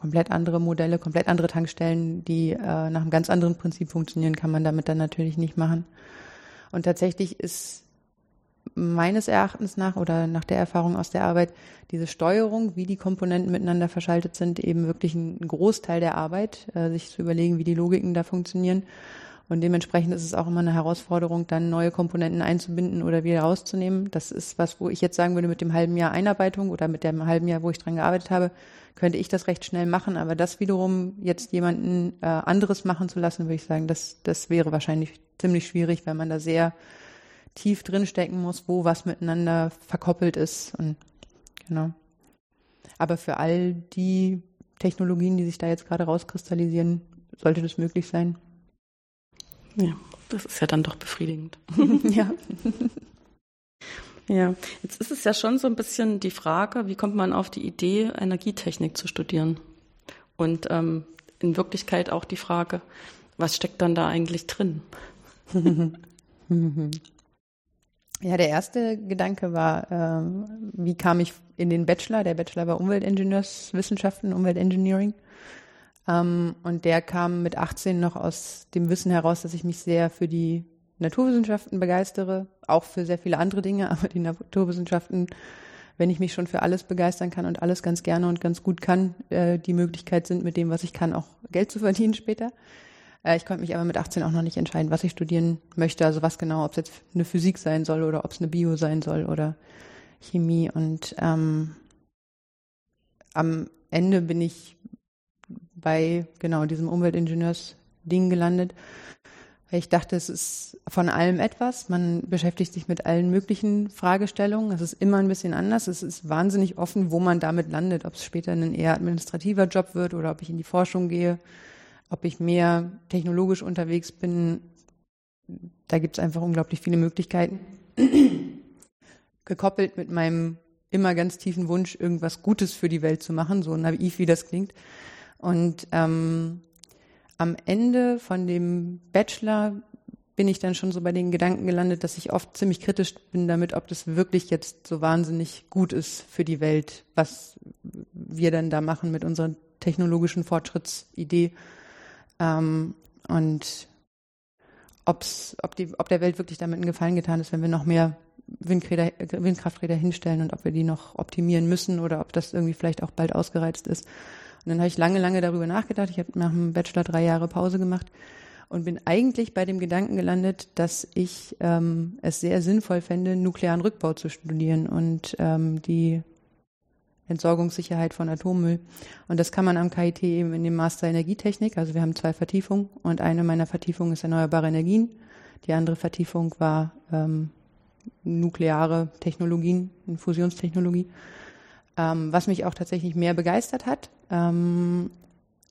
komplett andere Modelle, komplett andere Tankstellen, die äh, nach einem ganz anderen Prinzip funktionieren, kann man damit dann natürlich nicht machen. Und tatsächlich ist meines Erachtens nach oder nach der Erfahrung aus der Arbeit diese Steuerung, wie die Komponenten miteinander verschaltet sind, eben wirklich ein Großteil der Arbeit, äh, sich zu überlegen, wie die Logiken da funktionieren. Und dementsprechend ist es auch immer eine Herausforderung, dann neue Komponenten einzubinden oder wieder rauszunehmen. Das ist was, wo ich jetzt sagen würde, mit dem halben Jahr Einarbeitung oder mit dem halben Jahr, wo ich dran gearbeitet habe, könnte ich das recht schnell machen. Aber das wiederum jetzt jemanden äh, anderes machen zu lassen, würde ich sagen, das, das wäre wahrscheinlich ziemlich schwierig, weil man da sehr tief drinstecken muss, wo was miteinander verkoppelt ist. Und genau. Aber für all die Technologien, die sich da jetzt gerade rauskristallisieren, sollte das möglich sein. Ja, das ist ja dann doch befriedigend. ja. Ja, jetzt ist es ja schon so ein bisschen die Frage, wie kommt man auf die Idee, Energietechnik zu studieren? Und ähm, in Wirklichkeit auch die Frage, was steckt dann da eigentlich drin? Ja, der erste Gedanke war, äh, wie kam ich in den Bachelor? Der Bachelor war Umweltingenieurswissenschaften, Umweltengineering. Ähm, und der kam mit 18 noch aus dem Wissen heraus, dass ich mich sehr für die Naturwissenschaften begeistere, auch für sehr viele andere Dinge, aber die Naturwissenschaften, wenn ich mich schon für alles begeistern kann und alles ganz gerne und ganz gut kann, äh, die Möglichkeit sind, mit dem, was ich kann, auch Geld zu verdienen später. Äh, ich konnte mich aber mit 18 auch noch nicht entscheiden, was ich studieren möchte, also was genau, ob es jetzt eine Physik sein soll oder ob es eine Bio sein soll oder Chemie. Und ähm, am Ende bin ich bei genau diesem Umweltingenieursding gelandet. Ich dachte, es ist von allem etwas. Man beschäftigt sich mit allen möglichen Fragestellungen. Es ist immer ein bisschen anders. Es ist wahnsinnig offen, wo man damit landet. Ob es später ein eher administrativer Job wird oder ob ich in die Forschung gehe ob ich mehr technologisch unterwegs bin. Da gibt es einfach unglaublich viele Möglichkeiten. Gekoppelt mit meinem immer ganz tiefen Wunsch, irgendwas Gutes für die Welt zu machen, so naiv wie das klingt. Und ähm, am Ende von dem Bachelor bin ich dann schon so bei den Gedanken gelandet, dass ich oft ziemlich kritisch bin damit, ob das wirklich jetzt so wahnsinnig gut ist für die Welt, was wir dann da machen mit unserer technologischen Fortschrittsidee. Ähm, und ob's, ob, die, ob der Welt wirklich damit einen Gefallen getan ist, wenn wir noch mehr Windräder, Windkrafträder hinstellen und ob wir die noch optimieren müssen oder ob das irgendwie vielleicht auch bald ausgereizt ist. Und dann habe ich lange, lange darüber nachgedacht. Ich habe nach dem Bachelor drei Jahre Pause gemacht und bin eigentlich bei dem Gedanken gelandet, dass ich ähm, es sehr sinnvoll fände, nuklearen Rückbau zu studieren und ähm, die Entsorgungssicherheit von Atommüll. Und das kann man am KIT eben in dem Master Energietechnik. Also wir haben zwei Vertiefungen und eine meiner Vertiefungen ist erneuerbare Energien. Die andere Vertiefung war ähm, nukleare Technologien, Fusionstechnologie. Ähm, was mich auch tatsächlich mehr begeistert hat, ähm,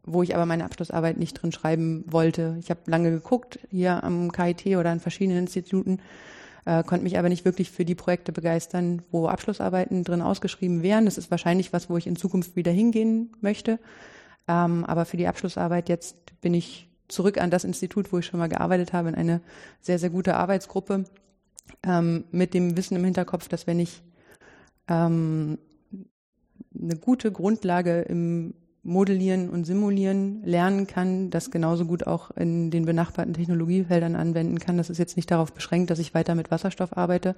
wo ich aber meine Abschlussarbeit nicht drin schreiben wollte. Ich habe lange geguckt hier am KIT oder an verschiedenen Instituten äh, konnte mich aber nicht wirklich für die Projekte begeistern, wo Abschlussarbeiten drin ausgeschrieben wären. Das ist wahrscheinlich was, wo ich in Zukunft wieder hingehen möchte. Ähm, aber für die Abschlussarbeit jetzt bin ich zurück an das Institut, wo ich schon mal gearbeitet habe, in eine sehr, sehr gute Arbeitsgruppe ähm, mit dem Wissen im Hinterkopf, dass wenn ich ähm, eine gute Grundlage im modellieren und simulieren lernen kann, das genauso gut auch in den benachbarten Technologiefeldern anwenden kann. Das ist jetzt nicht darauf beschränkt, dass ich weiter mit Wasserstoff arbeite.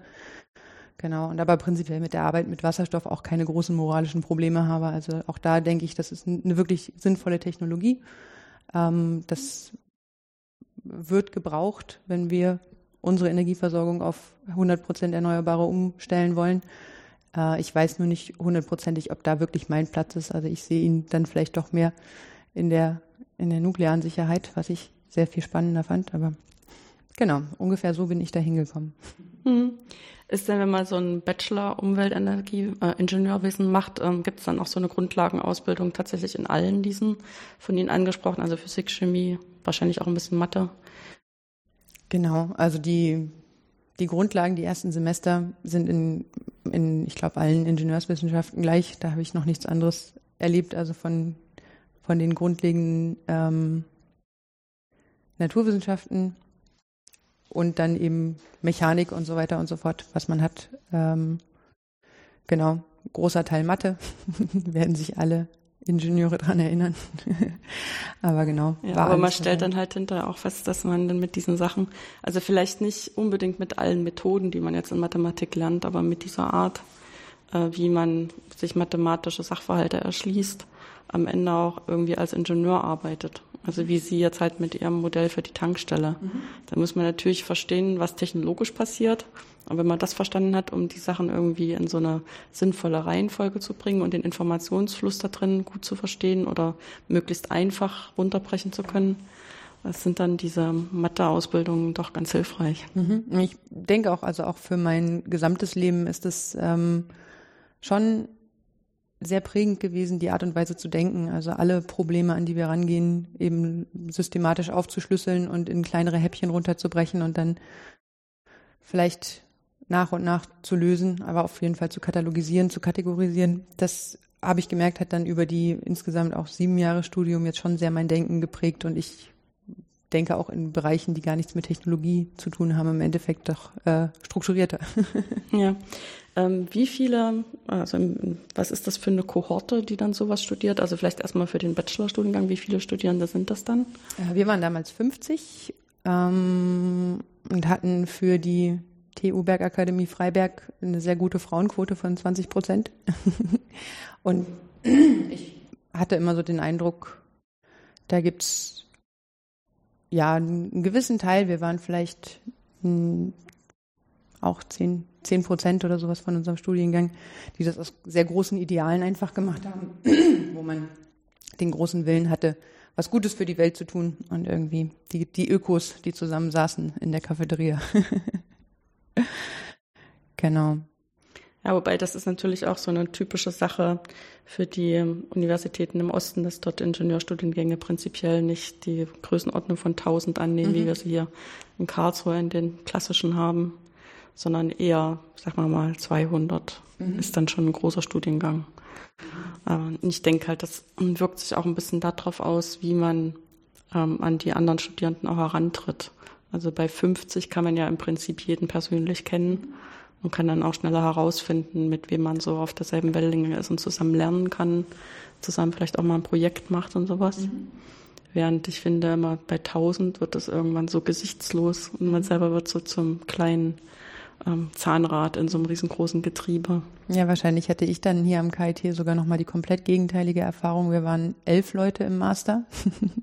Genau, und aber prinzipiell mit der Arbeit mit Wasserstoff auch keine großen moralischen Probleme habe. Also auch da denke ich, das ist eine wirklich sinnvolle Technologie. Ähm, das wird gebraucht, wenn wir unsere Energieversorgung auf 100 Prozent Erneuerbare umstellen wollen. Äh, ich weiß nur nicht hundertprozentig, ob da wirklich mein Platz ist. Also ich sehe ihn dann vielleicht doch mehr in der, in der nuklearen Sicherheit, was ich sehr viel spannender fand. Aber genau, ungefähr so bin ich da hingekommen. Hm. Ist denn, wenn man so einen Bachelor Umweltenergie, äh, Ingenieurwesen macht, ähm, gibt es dann auch so eine Grundlagenausbildung tatsächlich in allen diesen von Ihnen angesprochen, also Physik, Chemie, wahrscheinlich auch ein bisschen Mathe? Genau, also die die Grundlagen, die ersten Semester sind in, in ich glaube, allen Ingenieurswissenschaften gleich. Da habe ich noch nichts anderes erlebt, also von, von den grundlegenden ähm, Naturwissenschaften und dann eben Mechanik und so weiter und so fort, was man hat. Ähm, genau, großer Teil Mathe, werden sich alle Ingenieure dran erinnern. aber genau. Ja, aber man stellt dann halt hinterher auch fest, dass man dann mit diesen Sachen, also vielleicht nicht unbedingt mit allen Methoden, die man jetzt in Mathematik lernt, aber mit dieser Art, äh, wie man sich mathematische Sachverhalte erschließt, am Ende auch irgendwie als Ingenieur arbeitet. Also wie Sie jetzt halt mit Ihrem Modell für die Tankstelle. Mhm. Da muss man natürlich verstehen, was technologisch passiert. Und wenn man das verstanden hat, um die Sachen irgendwie in so eine sinnvolle Reihenfolge zu bringen und den Informationsfluss da drin gut zu verstehen oder möglichst einfach runterbrechen zu können, das sind dann diese Mathe-Ausbildungen doch ganz hilfreich. Mhm. Ich denke auch, also auch für mein gesamtes Leben ist es ähm, schon sehr prägend gewesen, die Art und Weise zu denken. Also alle Probleme, an die wir rangehen, eben systematisch aufzuschlüsseln und in kleinere Häppchen runterzubrechen und dann vielleicht nach und nach zu lösen, aber auf jeden Fall zu katalogisieren, zu kategorisieren. Das habe ich gemerkt, hat dann über die insgesamt auch sieben Jahre Studium jetzt schon sehr mein Denken geprägt und ich denke auch in Bereichen, die gar nichts mit Technologie zu tun haben, im Endeffekt doch äh, strukturierter. ja. Ähm, wie viele, also was ist das für eine Kohorte, die dann sowas studiert? Also vielleicht erstmal für den Bachelorstudiengang, wie viele Studierende sind das dann? Äh, wir waren damals 50 ähm, und hatten für die TU Bergakademie Freiberg eine sehr gute Frauenquote von 20 Prozent. und ich hatte immer so den Eindruck, da gibt's ja einen gewissen Teil, wir waren vielleicht hm, auch zehn, zehn Prozent oder sowas von unserem Studiengang, die das aus sehr großen Idealen einfach gemacht haben, wo man den großen Willen hatte, was Gutes für die Welt zu tun und irgendwie die, die Ökos, die zusammen saßen in der Cafeteria. genau. Ja, wobei das ist natürlich auch so eine typische Sache für die Universitäten im Osten, dass dort Ingenieurstudiengänge prinzipiell nicht die Größenordnung von 1000 annehmen, mhm. wie wir sie hier in Karlsruhe in den klassischen haben sondern eher, sag mal mal, 200 mhm. ist dann schon ein großer Studiengang. Und ich denke halt, das wirkt sich auch ein bisschen darauf aus, wie man ähm, an die anderen Studierenden auch herantritt. Also bei 50 kann man ja im Prinzip jeden persönlich kennen und kann dann auch schneller herausfinden, mit wem man so auf derselben Wellenlänge ist und zusammen lernen kann, zusammen vielleicht auch mal ein Projekt macht und sowas. Mhm. Während ich finde, immer bei 1000 wird das irgendwann so gesichtslos und man selber wird so zum kleinen ähm, Zahnrad in so einem riesengroßen Getriebe. Ja, wahrscheinlich hätte ich dann hier am KIT sogar nochmal die komplett gegenteilige Erfahrung. Wir waren elf Leute im Master,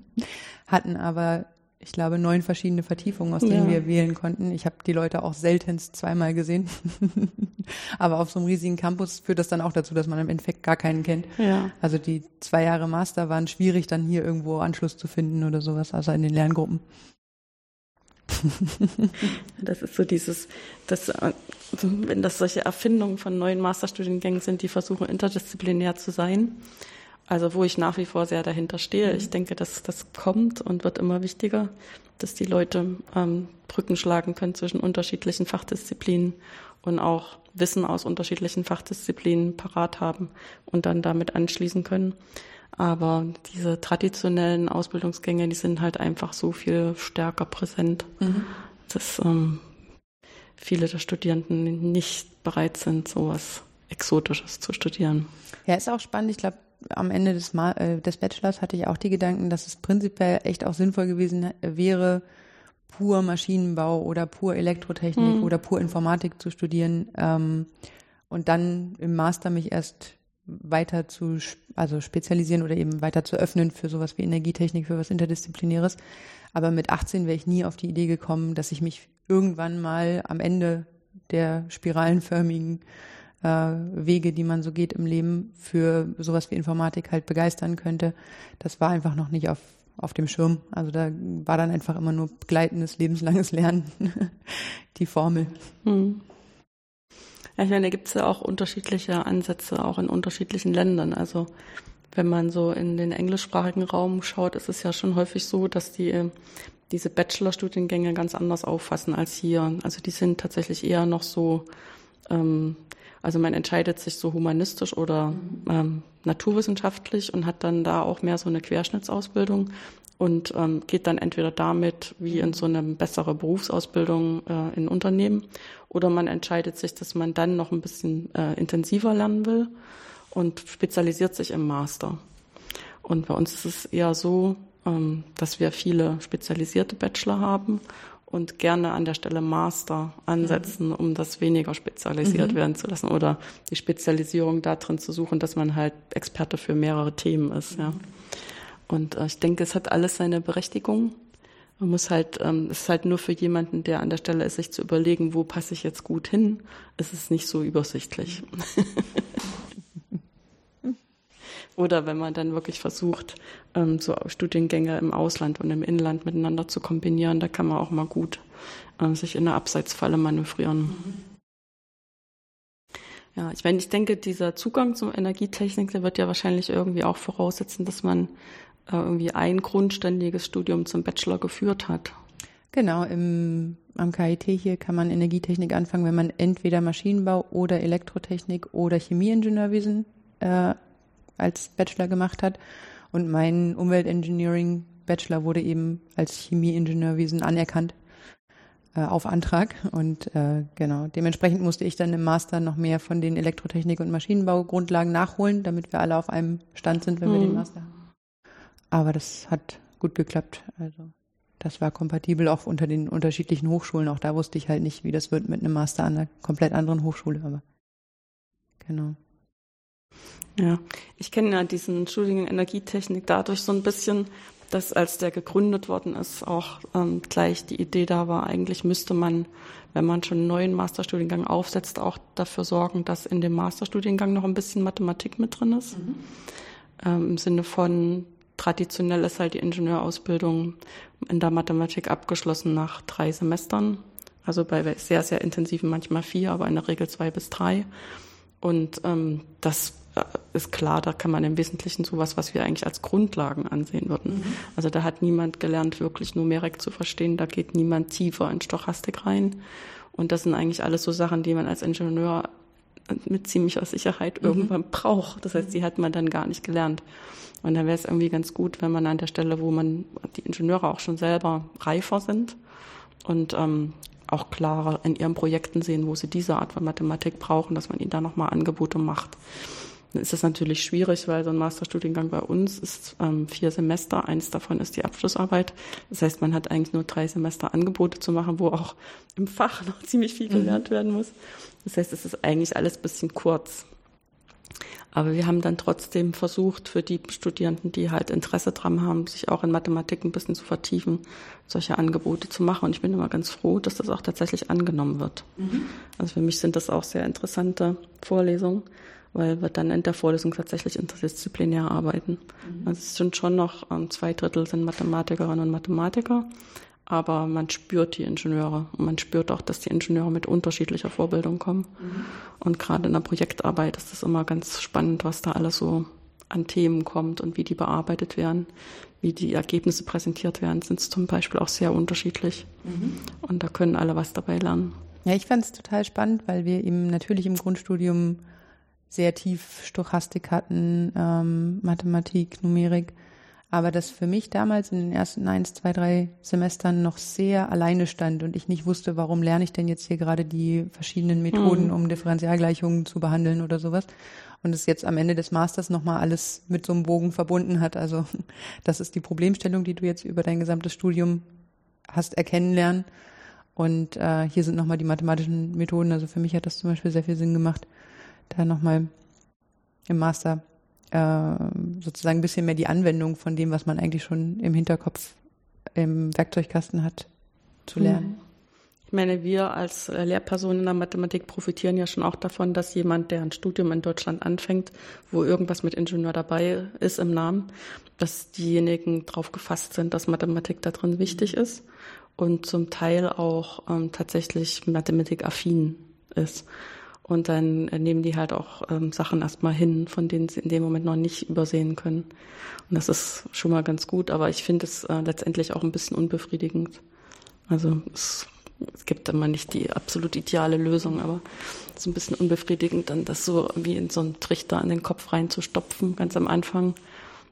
hatten aber, ich glaube, neun verschiedene Vertiefungen, aus denen ja. wir wählen konnten. Ich habe die Leute auch seltenst zweimal gesehen. aber auf so einem riesigen Campus führt das dann auch dazu, dass man im Endeffekt gar keinen kennt. Ja. Also die zwei Jahre Master waren schwierig, dann hier irgendwo Anschluss zu finden oder sowas, also in den Lerngruppen. das ist so dieses, das, wenn das solche Erfindungen von neuen Masterstudiengängen sind, die versuchen interdisziplinär zu sein. Also wo ich nach wie vor sehr dahinter stehe. Mhm. Ich denke, dass das kommt und wird immer wichtiger, dass die Leute ähm, Brücken schlagen können zwischen unterschiedlichen Fachdisziplinen und auch Wissen aus unterschiedlichen Fachdisziplinen parat haben und dann damit anschließen können. Aber diese traditionellen Ausbildungsgänge, die sind halt einfach so viel stärker präsent, mhm. dass ähm, viele der Studierenden nicht bereit sind, sowas Exotisches zu studieren. Ja, ist auch spannend. Ich glaube, am Ende des, Ma äh, des Bachelors hatte ich auch die Gedanken, dass es prinzipiell echt auch sinnvoll gewesen wäre, pur Maschinenbau oder pur Elektrotechnik mhm. oder pur Informatik zu studieren ähm, und dann im Master mich erst weiter zu, also spezialisieren oder eben weiter zu öffnen für sowas wie Energietechnik, für was Interdisziplinäres. Aber mit 18 wäre ich nie auf die Idee gekommen, dass ich mich irgendwann mal am Ende der spiralenförmigen äh, Wege, die man so geht im Leben, für sowas wie Informatik halt begeistern könnte. Das war einfach noch nicht auf, auf dem Schirm. Also da war dann einfach immer nur begleitendes, lebenslanges Lernen die Formel. Hm. Ja, ich meine, da gibt es ja auch unterschiedliche Ansätze, auch in unterschiedlichen Ländern. Also wenn man so in den englischsprachigen Raum schaut, ist es ja schon häufig so, dass die diese Bachelorstudiengänge ganz anders auffassen als hier. Also die sind tatsächlich eher noch so, ähm, also man entscheidet sich so humanistisch oder ähm, naturwissenschaftlich und hat dann da auch mehr so eine Querschnittsausbildung und ähm, geht dann entweder damit wie in so eine bessere Berufsausbildung äh, in Unternehmen oder man entscheidet sich, dass man dann noch ein bisschen äh, intensiver lernen will und spezialisiert sich im Master. Und bei uns ist es eher so, ähm, dass wir viele spezialisierte Bachelor haben und gerne an der Stelle Master ansetzen, um das weniger spezialisiert mhm. werden zu lassen oder die Spezialisierung darin zu suchen, dass man halt Experte für mehrere Themen ist. Ja. Und äh, ich denke, es hat alles seine Berechtigung. Man muss halt, ähm, es ist halt nur für jemanden, der an der Stelle ist, sich zu überlegen, wo passe ich jetzt gut hin, ist es nicht so übersichtlich. Oder wenn man dann wirklich versucht, ähm, so Studiengänge im Ausland und im Inland miteinander zu kombinieren, da kann man auch mal gut äh, sich in eine Abseitsfalle manövrieren. Ja, ich meine, ich denke, dieser Zugang zum Energietechnik, der wird ja wahrscheinlich irgendwie auch voraussetzen, dass man äh, irgendwie ein grundständiges Studium zum Bachelor geführt hat. Genau, im, am KIT hier kann man Energietechnik anfangen, wenn man entweder Maschinenbau oder Elektrotechnik oder Chemieingenieurwesen äh, als Bachelor gemacht hat. Und mein Umweltengineering Bachelor wurde eben als Chemieingenieurwesen anerkannt äh, auf Antrag. Und äh, genau, dementsprechend musste ich dann im Master noch mehr von den Elektrotechnik- und Maschinenbaugrundlagen nachholen, damit wir alle auf einem Stand sind, wenn mhm. wir den mhm. Master haben. Aber das hat gut geklappt. Also das war kompatibel auch unter den unterschiedlichen Hochschulen. Auch da wusste ich halt nicht, wie das wird mit einem Master an einer komplett anderen Hochschule. Aber genau. Ja, ich kenne ja diesen Studiengang Energietechnik dadurch so ein bisschen, dass als der gegründet worden ist, auch ähm, gleich die Idee da war, eigentlich müsste man, wenn man schon einen neuen Masterstudiengang aufsetzt, auch dafür sorgen, dass in dem Masterstudiengang noch ein bisschen Mathematik mit drin ist. Mhm. Ähm, Im Sinne von, traditionell ist halt die Ingenieurausbildung in der Mathematik abgeschlossen nach drei Semestern. Also bei sehr, sehr intensiven manchmal vier, aber in der Regel zwei bis drei. Und ähm, das äh, ist klar, da kann man im Wesentlichen sowas, was wir eigentlich als Grundlagen ansehen würden. Mhm. Also da hat niemand gelernt, wirklich Numerik zu verstehen. Da geht niemand tiefer in Stochastik rein. Und das sind eigentlich alles so Sachen, die man als Ingenieur mit ziemlicher Sicherheit mhm. irgendwann braucht. Das heißt, die hat man dann gar nicht gelernt. Und dann wäre es irgendwie ganz gut, wenn man an der Stelle, wo man die Ingenieure auch schon selber reifer sind und ähm, auch klarer in ihren Projekten sehen, wo sie diese Art von Mathematik brauchen, dass man ihnen da nochmal Angebote macht. Dann ist das natürlich schwierig, weil so ein Masterstudiengang bei uns ist ähm, vier Semester, eins davon ist die Abschlussarbeit. Das heißt, man hat eigentlich nur drei Semester Angebote zu machen, wo auch im Fach noch ziemlich viel gelernt mhm. werden muss. Das heißt, es ist eigentlich alles bisschen kurz. Aber wir haben dann trotzdem versucht, für die Studierenden, die halt Interesse dran haben, sich auch in Mathematik ein bisschen zu vertiefen, solche Angebote zu machen. Und ich bin immer ganz froh, dass das auch tatsächlich angenommen wird. Mhm. Also für mich sind das auch sehr interessante Vorlesungen, weil wir dann in der Vorlesung tatsächlich interdisziplinär arbeiten. Mhm. Also es sind schon noch ähm, zwei Drittel sind Mathematikerinnen und Mathematiker aber man spürt die Ingenieure und man spürt auch, dass die Ingenieure mit unterschiedlicher Vorbildung kommen. Mhm. Und gerade in der Projektarbeit ist es immer ganz spannend, was da alles so an Themen kommt und wie die bearbeitet werden, wie die Ergebnisse präsentiert werden, sind es zum Beispiel auch sehr unterschiedlich. Mhm. Und da können alle was dabei lernen. Ja, ich fand es total spannend, weil wir eben natürlich im Grundstudium sehr tief Stochastik hatten, ähm, Mathematik, Numerik aber das für mich damals in den ersten eins, zwei, drei Semestern noch sehr alleine stand und ich nicht wusste, warum lerne ich denn jetzt hier gerade die verschiedenen Methoden, mhm. um Differentialgleichungen zu behandeln oder sowas. Und es jetzt am Ende des Masters nochmal alles mit so einem Bogen verbunden hat. Also das ist die Problemstellung, die du jetzt über dein gesamtes Studium hast erkennen lernen. Und äh, hier sind nochmal die mathematischen Methoden. Also für mich hat das zum Beispiel sehr viel Sinn gemacht, da nochmal im Master äh, sozusagen ein bisschen mehr die Anwendung von dem, was man eigentlich schon im Hinterkopf im Werkzeugkasten hat, zu mhm. lernen. Ich meine, wir als äh, Lehrpersonen in der Mathematik profitieren ja schon auch davon, dass jemand, der ein Studium in Deutschland anfängt, wo irgendwas mit Ingenieur dabei ist im Namen, dass diejenigen darauf gefasst sind, dass Mathematik da drin wichtig ist und zum Teil auch ähm, tatsächlich Mathematik-affin ist. Und dann nehmen die halt auch ähm, Sachen erstmal hin, von denen sie in dem Moment noch nicht übersehen können. Und das ist schon mal ganz gut, aber ich finde es äh, letztendlich auch ein bisschen unbefriedigend. Also es, es gibt immer nicht die absolut ideale Lösung, aber es ist ein bisschen unbefriedigend, dann das so wie in so einen Trichter an den Kopf reinzustopfen, ganz am Anfang.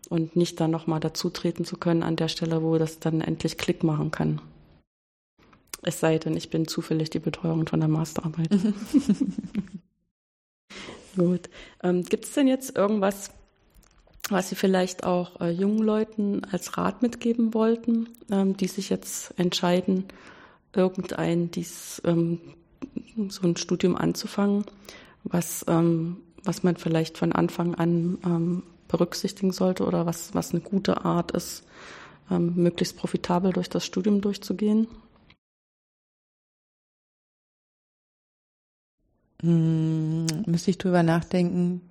Und nicht dann nochmal dazutreten zu können an der Stelle, wo das dann endlich Klick machen kann. Es sei denn, ich bin zufällig die Betreuerin von der Masterarbeit. Gut. Ähm, Gibt es denn jetzt irgendwas, was Sie vielleicht auch äh, jungen Leuten als Rat mitgeben wollten, ähm, die sich jetzt entscheiden, irgendein dies, ähm, so ein Studium anzufangen, was, ähm, was man vielleicht von Anfang an ähm, berücksichtigen sollte oder was, was eine gute Art ist, ähm, möglichst profitabel durch das Studium durchzugehen? Hm, müsste ich drüber nachdenken.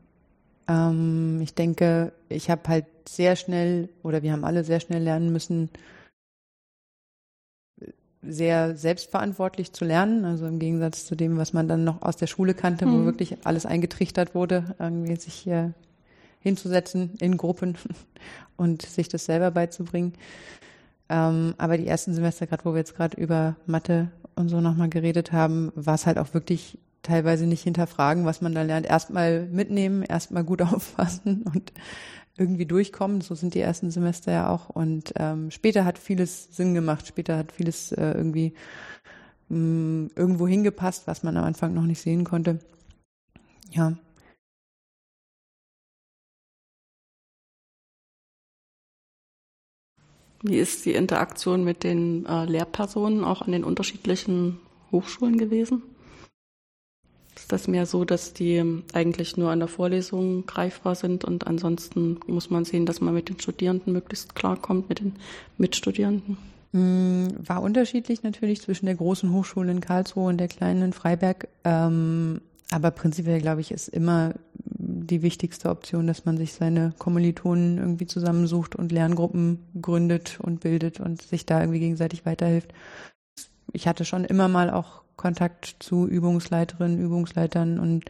Ähm, ich denke, ich habe halt sehr schnell oder wir haben alle sehr schnell lernen müssen, sehr selbstverantwortlich zu lernen, also im Gegensatz zu dem, was man dann noch aus der Schule kannte, mhm. wo wirklich alles eingetrichtert wurde, irgendwie sich hier hinzusetzen in Gruppen und sich das selber beizubringen. Ähm, aber die ersten Semester, gerade wo wir jetzt gerade über Mathe und so nochmal geredet haben, war es halt auch wirklich teilweise nicht hinterfragen, was man da lernt. Erstmal mitnehmen, erstmal gut aufpassen und irgendwie durchkommen. So sind die ersten Semester ja auch. Und ähm, später hat vieles Sinn gemacht. Später hat vieles äh, irgendwie mh, mm, irgendwo hingepasst, was man am Anfang noch nicht sehen konnte. Ja. Wie ist die Interaktion mit den äh, Lehrpersonen auch an den unterschiedlichen Hochschulen gewesen? Ist das mehr so, dass die eigentlich nur an der Vorlesung greifbar sind und ansonsten muss man sehen, dass man mit den Studierenden möglichst klarkommt, mit den Mitstudierenden? Mm, war unterschiedlich natürlich zwischen der großen Hochschule in Karlsruhe und der kleinen in Freiberg. Ähm, aber prinzipiell, glaube ich, ist immer die wichtigste Option, dass man sich seine Kommilitonen irgendwie zusammensucht und Lerngruppen gründet und bildet und sich da irgendwie gegenseitig weiterhilft. Ich hatte schon immer mal auch Kontakt zu Übungsleiterinnen, Übungsleitern und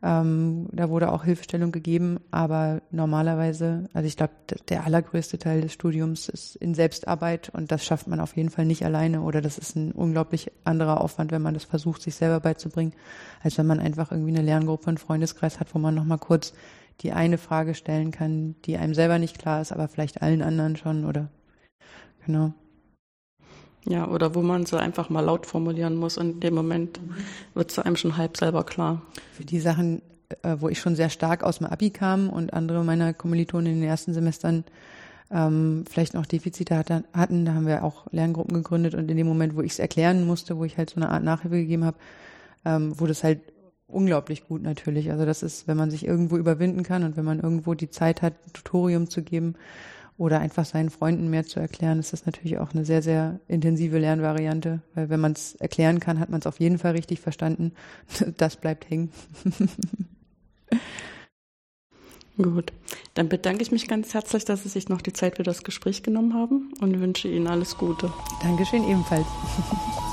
ähm, da wurde auch Hilfestellung gegeben, aber normalerweise, also ich glaube, der allergrößte Teil des Studiums ist in Selbstarbeit und das schafft man auf jeden Fall nicht alleine oder das ist ein unglaublich anderer Aufwand, wenn man das versucht, sich selber beizubringen, als wenn man einfach irgendwie eine Lerngruppe, einen Freundeskreis hat, wo man nochmal kurz die eine Frage stellen kann, die einem selber nicht klar ist, aber vielleicht allen anderen schon oder genau. Ja, oder wo man so einfach mal laut formulieren muss und in dem Moment wird es einem schon halb selber klar. Für die Sachen, äh, wo ich schon sehr stark aus dem Abi kam und andere meiner Kommilitonen in den ersten Semestern ähm, vielleicht noch Defizite hatten, da haben wir auch Lerngruppen gegründet und in dem Moment, wo ich es erklären musste, wo ich halt so eine Art Nachhilfe gegeben habe, ähm, wurde es halt unglaublich gut natürlich. Also das ist, wenn man sich irgendwo überwinden kann und wenn man irgendwo die Zeit hat, ein Tutorium zu geben, oder einfach seinen Freunden mehr zu erklären, ist das natürlich auch eine sehr, sehr intensive Lernvariante, weil wenn man es erklären kann, hat man es auf jeden Fall richtig verstanden. Das bleibt hängen. Gut, dann bedanke ich mich ganz herzlich, dass Sie sich noch die Zeit für das Gespräch genommen haben und wünsche Ihnen alles Gute. Dankeschön ebenfalls.